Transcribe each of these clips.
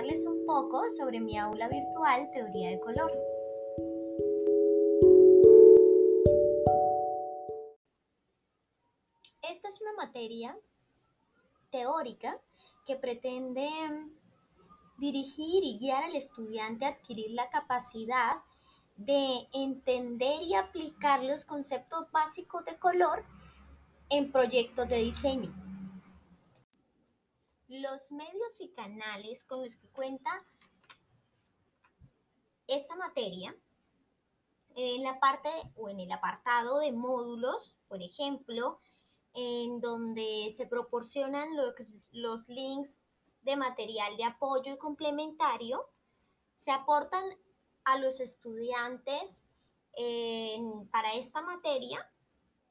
un poco sobre mi aula virtual Teoría de Color. Esta es una materia teórica que pretende dirigir y guiar al estudiante a adquirir la capacidad de entender y aplicar los conceptos básicos de color en proyectos de diseño. Los medios y canales con los que cuenta esta materia, en la parte o en el apartado de módulos, por ejemplo, en donde se proporcionan los, los links de material de apoyo y complementario, se aportan a los estudiantes para esta materia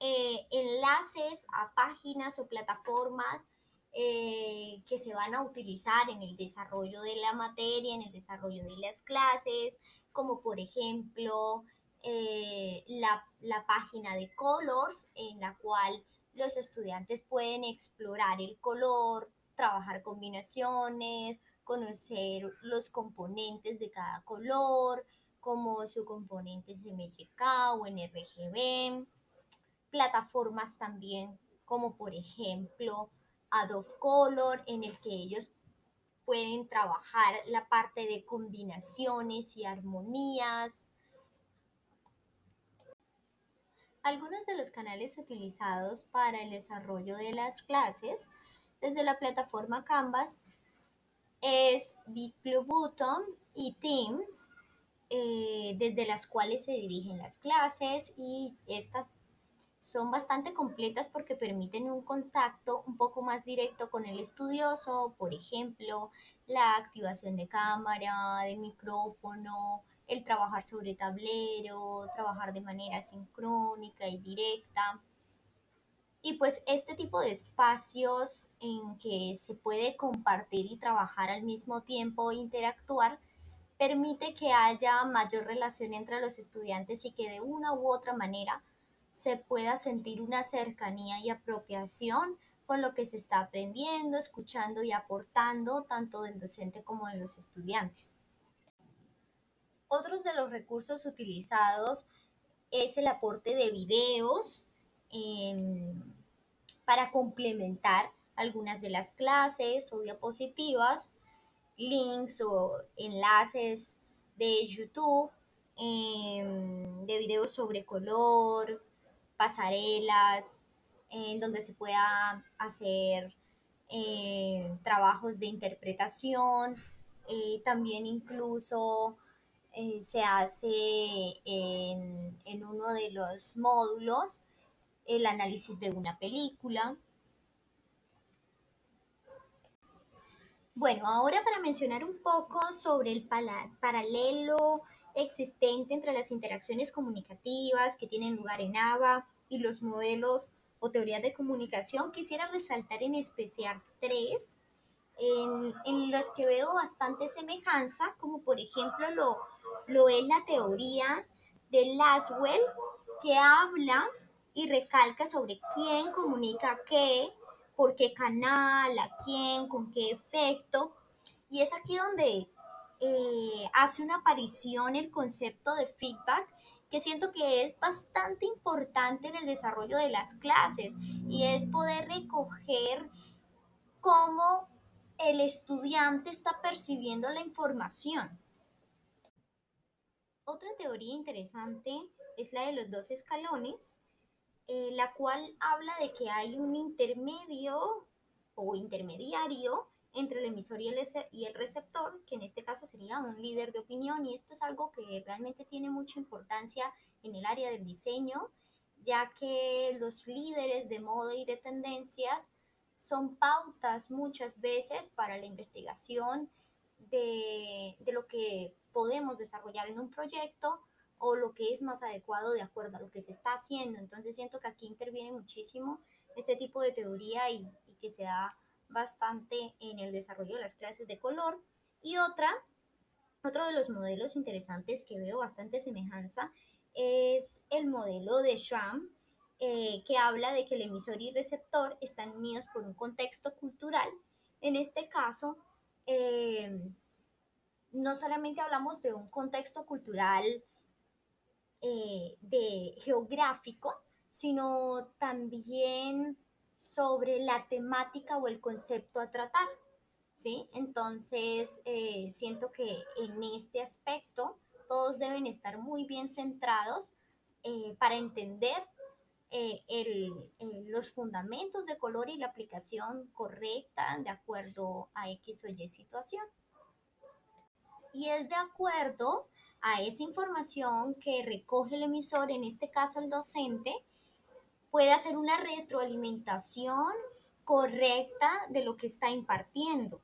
eh, enlaces a páginas o plataformas eh, que se van a utilizar en el desarrollo de la materia, en el desarrollo de las clases, como por ejemplo eh, la, la página de Colors, en la cual los estudiantes pueden explorar el color, trabajar combinaciones, conocer los componentes de cada color, como su componente MYK o RGB, plataformas también como por ejemplo Adobe Color, en el que ellos pueden trabajar la parte de combinaciones y armonías. Algunos de los canales utilizados para el desarrollo de las clases desde la plataforma Canvas es Big Blue Button y Teams, eh, desde las cuales se dirigen las clases y estas son bastante completas porque permiten un contacto un poco más directo con el estudioso, por ejemplo, la activación de cámara, de micrófono, el trabajar sobre tablero, trabajar de manera sincrónica y directa. Y pues este tipo de espacios en que se puede compartir y trabajar al mismo tiempo interactuar permite que haya mayor relación entre los estudiantes y que de una u otra manera se pueda sentir una cercanía y apropiación con lo que se está aprendiendo, escuchando y aportando tanto del docente como de los estudiantes. Otros de los recursos utilizados es el aporte de videos, Em, para complementar algunas de las clases o diapositivas, links o enlaces de YouTube, em, de videos sobre color, pasarelas, en donde se pueda hacer eh, trabajos de interpretación, eh, también incluso eh, se hace en, en, uno de los módulos el análisis de una película. Bueno, ahora para mencionar un poco sobre el paralelo existente entre las interacciones comunicativas que tienen lugar en ABA y los modelos o teorías de comunicación, quisiera resaltar en especial tres en, los que veo bastante semejanza, como por ejemplo lo, lo es la teoría de Laswell, que habla y recalca sobre quién comunica qué, por qué canal, a quién, con qué efecto. Y es aquí donde eh, hace una aparición el concepto de feedback que siento que es bastante importante en el desarrollo de las clases y es poder recoger cómo el estudiante está percibiendo la información. Otra teoría interesante es la de los dos escalones, eh, la cual habla de que hay un intermedio o intermediario entre el emisor y el, receptor, que en este caso sería un líder de opinión, y esto es algo que realmente tiene mucha importancia en el área del diseño, ya que los líderes de moda y de tendencias son pautas muchas veces para la investigación de lo que podemos desarrollar en un proyecto o lo que es más adecuado de acuerdo a lo que se está haciendo. Entonces siento que aquí interviene muchísimo este tipo de teoría y, que se da bastante en el desarrollo de las clases de color. Y otra, otro de los modelos interesantes que veo bastante semejanza es el modelo de Schramm, eh, que habla de que el emisor y receptor están unidos por un contexto cultural. En este caso, eh, no solamente hablamos de un contexto cultural eh, de geográfico, sino también sobre la temática o el concepto a tratar. ¿sí? Entonces, eh, siento que en este aspecto todos deben estar muy bien centrados eh, para entender los fundamentos de color y la aplicación correcta de acuerdo a X o Y situación. Y es de acuerdo a esa información que recoge el emisor, en este caso el docente, puede hacer una retroalimentación correcta de lo que está impartiendo.